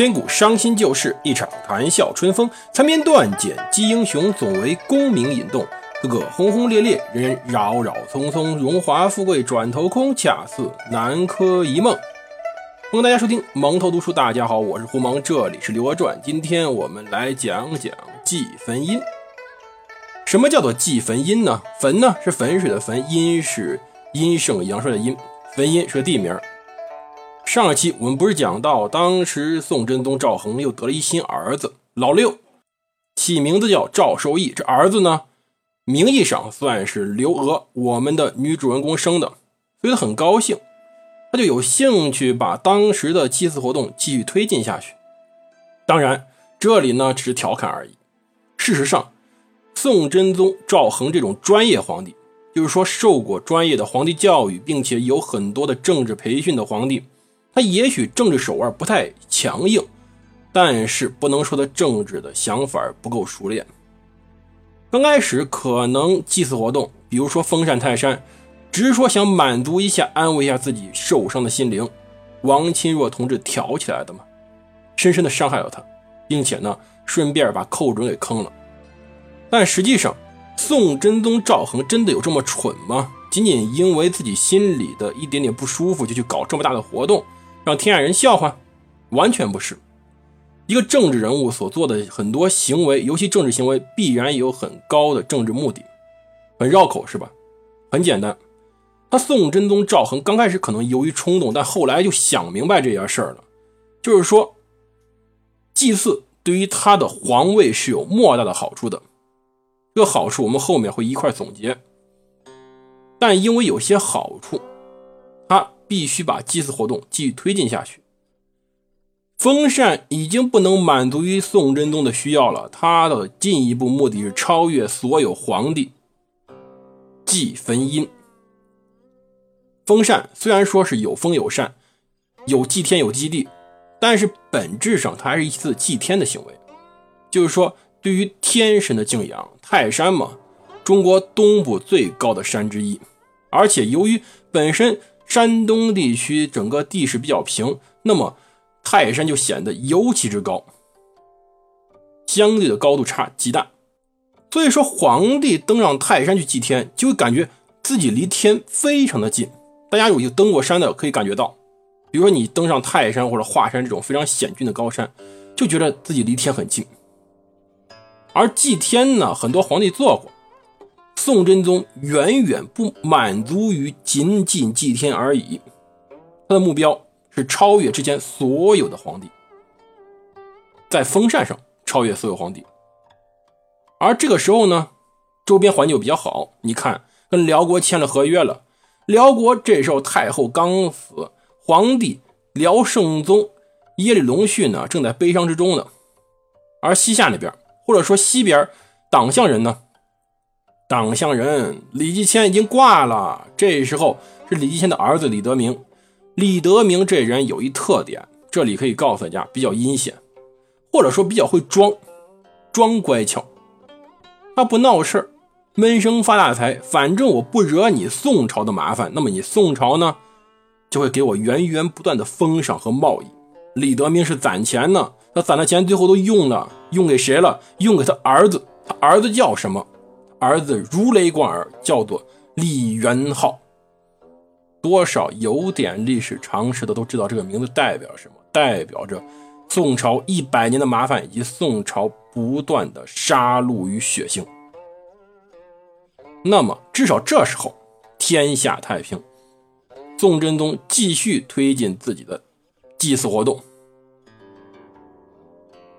千古伤心旧事，一场谈笑春风。残篇断简击英雄，总为功名引动。个个轰轰烈烈，人人扰扰匆匆。荣华富贵转头空，恰似南柯一梦。欢迎大家收听蒙头读书。大家好，我是胡蒙，这里是《刘娥传》。今天我们来讲讲祭坟阴。什么叫做祭坟阴呢？坟呢是汾水的汾，阴是阴盛阳衰的阴。坟阴是个地名。上一期我们不是讲到，当时宋真宗赵恒又得了一新儿子老六，起名字叫赵受益。这儿子呢，名义上算是刘娥我们的女主人公生的，所以他很高兴，他就有兴趣把当时的祭祀活动继续推进下去。当然，这里呢只是调侃而已。事实上，宋真宗赵恒这种专业皇帝，就是说受过专业的皇帝教育，并且有很多的政治培训的皇帝。他也许政治手腕不太强硬，但是不能说他政治的想法不够熟练。刚开始可能祭祀活动，比如说封禅泰山，只是说想满足一下、安慰一下自己受伤的心灵。王钦若同志挑起来的嘛，深深的伤害了他，并且呢，顺便把寇准给坑了。但实际上，宋真宗赵恒真的有这么蠢吗？仅仅因为自己心里的一点点不舒服，就去搞这么大的活动？让天下人笑话，完全不是。一个政治人物所做的很多行为，尤其政治行为，必然有很高的政治目的。很绕口是吧？很简单，他宋真宗赵恒刚开始可能由于冲动，但后来就想明白这件事儿了，就是说，祭祀对于他的皇位是有莫大的好处的。这个好处我们后面会一块总结。但因为有些好处，必须把祭祀活动继续推进下去。封禅已经不能满足于宋真宗的需要了，他的进一步目的是超越所有皇帝。祭坟阴。封禅虽然说是有封有禅，有祭天有祭地，但是本质上它还是一次祭天的行为，就是说对于天神的敬仰。泰山嘛，中国东部最高的山之一，而且由于本身。山东地区整个地势比较平，那么泰山就显得尤其之高，相对的高度差极大。所以说，皇帝登上泰山去祭天，就会感觉自己离天非常的近。大家有登过山的可以感觉到，比如说你登上泰山或者华山这种非常险峻的高山，就觉得自己离天很近。而祭天呢，很多皇帝做过。宋真宗远远不满足于仅仅祭天而已，他的目标是超越之前所有的皇帝，在封禅上超越所有皇帝。而这个时候呢，周边环境比较好，你看跟辽国签了合约了。辽国这时候太后刚死，皇帝辽圣宗耶律隆绪呢正在悲伤之中呢。而西夏那边，或者说西边党项人呢？党项人李继迁已经挂了，这时候是李继迁的儿子李德明。李德明这人有一特点，这里可以告诉大家，比较阴险，或者说比较会装，装乖巧。他不闹事，闷声发大财。反正我不惹你宋朝的麻烦，那么你宋朝呢，就会给我源源不断的封赏和贸易。李德明是攒钱呢，他攒的钱最后都用了，用给谁了？用给他儿子。他儿子叫什么？儿子如雷贯耳，叫做李元昊。多少有点历史常识的都知道这个名字代表什么？代表着宋朝一百年的麻烦以及宋朝不断的杀戮与血腥。那么，至少这时候天下太平，宋真宗继续推进自己的祭祀活动。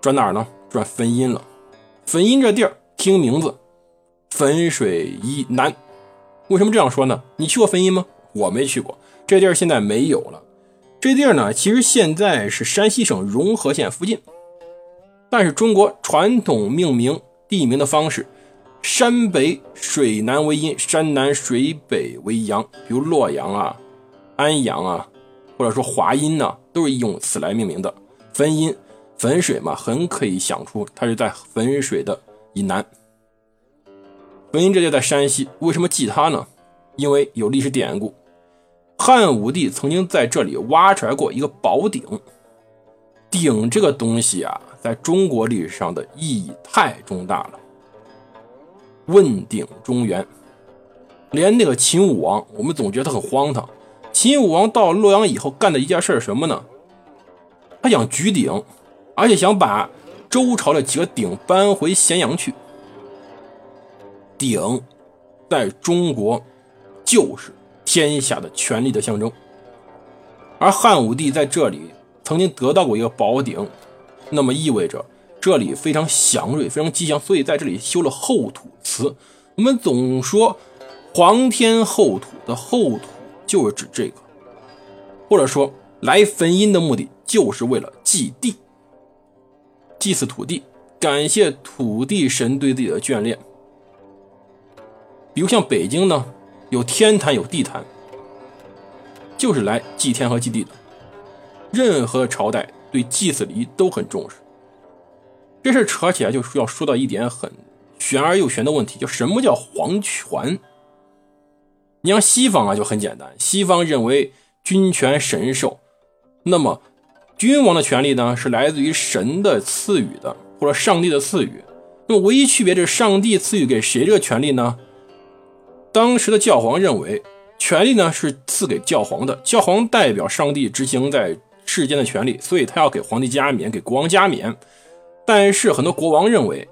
转哪儿呢？转汾阴了。汾阴这地儿，听名字。汾水以南，为什么这样说呢？你去过汾阴吗？我没去过，这地儿现在没有了。这地儿呢，其实现在是山西省荣和县附近。但是中国传统命名地名的方式，山北水南为阴，山南水北为阳。比如洛阳啊、安阳啊，或者说华阴呢，都是用此来命名的。汾阴，汾水嘛，很可以想出它是在汾水的以南。文英这就在山西，为什么记它呢？因为有历史典故，汉武帝曾经在这里挖出来过一个宝鼎。鼎这个东西啊，在中国历史上的意义太重大了。问鼎中原，连那个秦武王，我们总觉得他很荒唐。秦武王到洛阳以后干的一件事是什么呢？他想举鼎，而且想把周朝的几个鼎搬回咸阳去。鼎在中国就是天下的权力的象征，而汉武帝在这里曾经得到过一个宝鼎，那么意味着。这里非常祥瑞，非常吉祥，所以在这里修了后土祠。我们总说“皇天后土”的后土就是指这个，或者说来坟阴的目的就是为了祭地、祭祀土地，感谢土地神对自己的眷恋。比如像北京呢，有天坛有地坛，就是来祭天和祭地的。任何朝代对祭祀礼仪都很重视。这事扯起来，就是要说到一点很玄而又玄的问题，就什么叫皇权？你像西方啊，就很简单，西方认为君权神授，那么君王的权利呢，是来自于神的赐予的，或者上帝的赐予。那么唯一区别就是，上帝赐予给谁这个权利呢？当时的教皇认为，权力呢是赐给教皇的，教皇代表上帝执行在世间的权利，所以他要给皇帝加冕，给国王加冕。但是很多国王认为，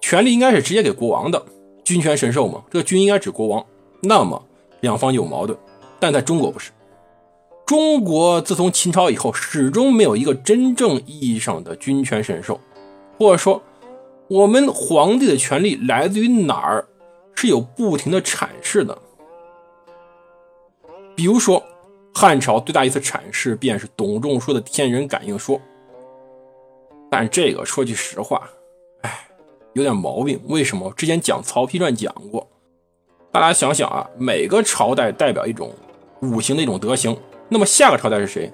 权力应该是直接给国王的，君权神授嘛，这个君应该指国王。那么两方有矛盾，但在中国不是。中国自从秦朝以后，始终没有一个真正意义上的君权神授，或者说，我们皇帝的权力来自于哪儿，是有不停的阐释的。比如说，汉朝最大一次阐释便是董仲舒的天人感应说。但这个说句实话，哎，有点毛病。为什么？之前讲《曹丕传》讲过。大家想想啊，每个朝代代表一种五行的一种德行。那么下个朝代是谁？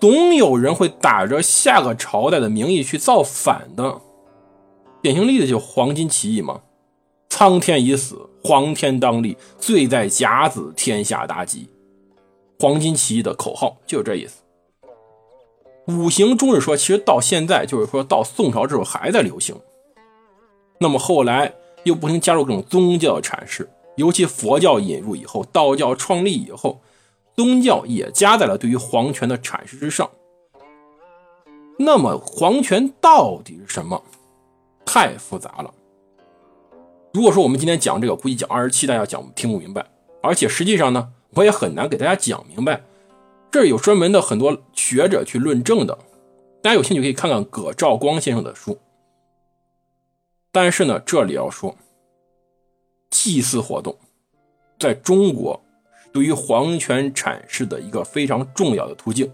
总有人会打着下个朝代的名义去造反的。典型例子就黄巾起义嘛。苍天已死，黄天当立，罪在甲子，天下大吉。黄巾起义的口号就是这意思。五行中日说，其实到现在就是说到宋朝之后还在流行。那么后来又不停加入各种宗教阐释，尤其佛教引入以后，道教创立以后，宗教也加在了对于皇权的阐释之上。那么皇权到底是什么？太复杂了。如果说我们今天讲这个，估计讲二十七，大家讲听不明白。而且实际上呢，我也很难给大家讲明白。这有专门的很多学者去论证的，大家有兴趣可以看看葛兆光先生的书。但是呢，这里要说，祭祀活动在中国对于皇权阐释的一个非常重要的途径。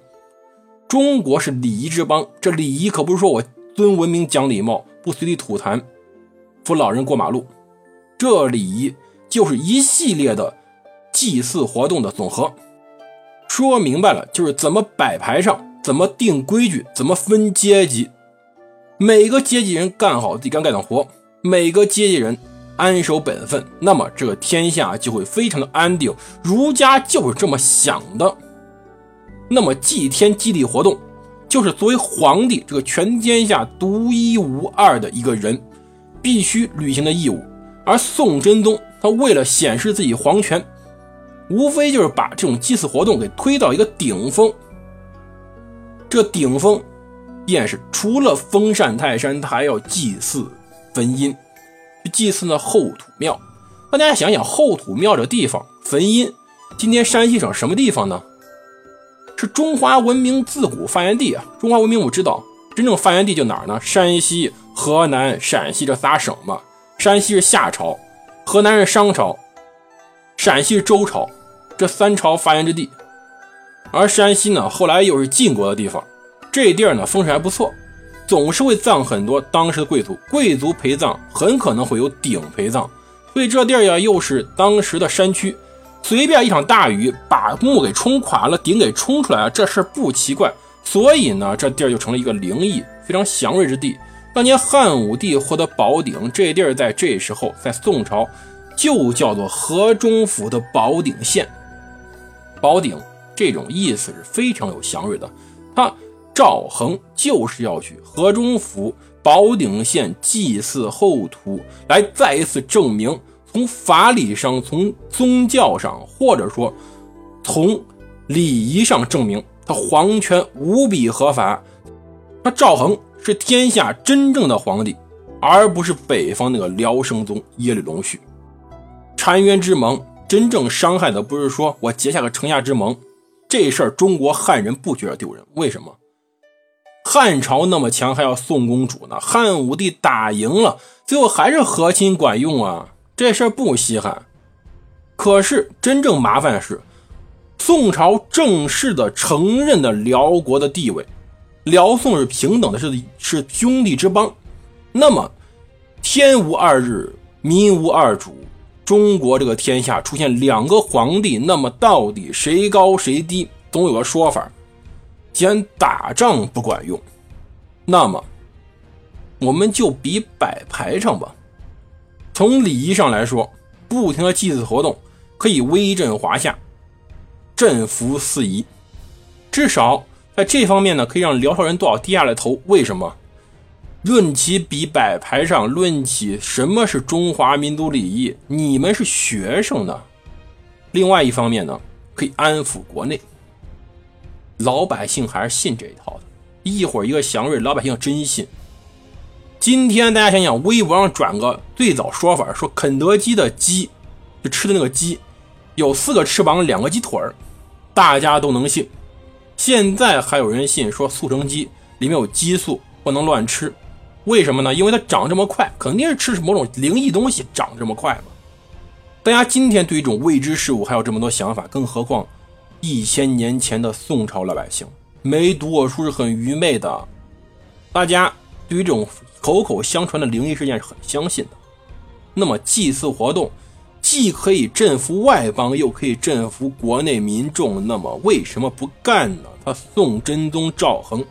中国是礼仪之邦，这礼仪可不是说我尊文明讲礼貌，不随地吐痰，扶老人过马路，这礼仪就是一系列的祭祀活动的总和。说明白了，就是怎么摆排上，怎么定规矩，怎么分阶级。每个阶级人干好自己该干的活，每个阶级人安守本分，那么这个天下就会非常的安定。儒家就是这么想的。那么祭天祭地活动，就是作为皇帝这个全天下独一无二的一个人必须履行的义务。而宋真宗他为了显示自己皇权。无非就是把这种祭祀活动给推到一个顶峰，这顶峰便是除了封禅泰山，他还要祭祀坟阴，祭祀那后土庙。那大家想想，后土庙这地方，坟阴，今天山西省什么地方呢？是中华文明自古发源地啊！中华文明我知道，真正发源地就哪儿呢？山西、河南、陕西这仨省嘛。山西是夏朝，河南是商朝，陕西是周朝。这三朝发源之地，而山西呢，后来又是晋国的地方。这地儿呢，风水还不错，总是会葬很多当时的贵族。贵族陪葬很可能会有鼎陪葬，所以这地儿呀，又是当时的山区，随便一场大雨把墓给冲垮了，鼎给冲出来了，这事不奇怪。所以呢，这地儿就成了一个灵异、非常祥瑞之地。当年汉武帝获得宝鼎，这地儿在这时候，在宋朝就叫做河中府的宝鼎县。宝鼎这种意思是非常有祥瑞的，他赵恒就是要去河中府宝鼎县祭祀后土，来再一次证明，从法理上、从宗教上，或者说从礼仪上证明，他皇权无比合法。他赵恒是天下真正的皇帝，而不是北方那个辽圣宗耶律隆绪。澶渊之盟真正伤害的不是说我结下个城下之盟，这事儿中国汉人不觉得丢人，为什么？汉朝那么强，还要送公主呢。汉武帝打赢了，最后还是和亲管用啊，这事儿不稀罕。可是真正麻烦的是，宋朝正式的承认的辽国的地位，辽宋是平等的，是是兄弟之邦。那么天无二日，民无二主，中国这个天下出现两个皇帝，那么到底谁高谁低？总有个说法。既然打仗不管用，那么我们就比摆排场吧。从礼仪上来说，不停的祭祀活动可以威震华夏，振服四夷。至少在这方面呢，可以让辽朝人多少低下来头。为什么？论起比摆排场，论起什么是中华民族礼仪，你们是学生呢。另外一方面呢，可以安抚国内。老百姓还是信这一套的，一会儿一个祥瑞，老百姓真信。今天大家想想，微博上转个最早说法，说肯德基的鸡，就吃的那个鸡，有四个翅膀，两个鸡腿儿，大家都能信。现在还有人信说速成鸡里面有激素，不能乱吃，为什么呢？因为它长这么快，肯定是吃某种灵异东西长这么快嘛。大家今天对于这种未知事物还有这么多想法，更何况。一千年前的宋朝老百姓没读过书是很愚昧的，大家对于这种口口相传的灵异事件是很相信的。那么祭祀活动既可以镇服外邦，又可以镇服国内民众，那么为什么不干呢？他宋真宗赵恒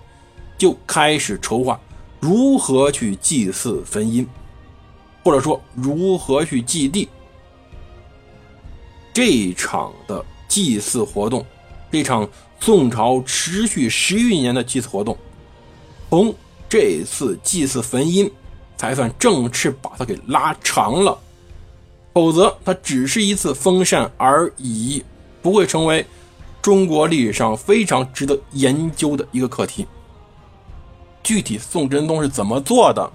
就开始筹划如何去祭祀坟阴，或者说如何去祭地。这场的。祭祀活动，这场宋朝持续十余年的祭祀活动，从这次祭祀坟阴才算正式把它给拉长了，否则它只是一次封禅而已，不会成为中国历史上非常值得研究的一个课题。具体宋真宗是怎么做的，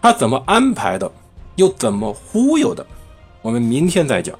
他怎么安排的，又怎么忽悠的，我们明天再讲。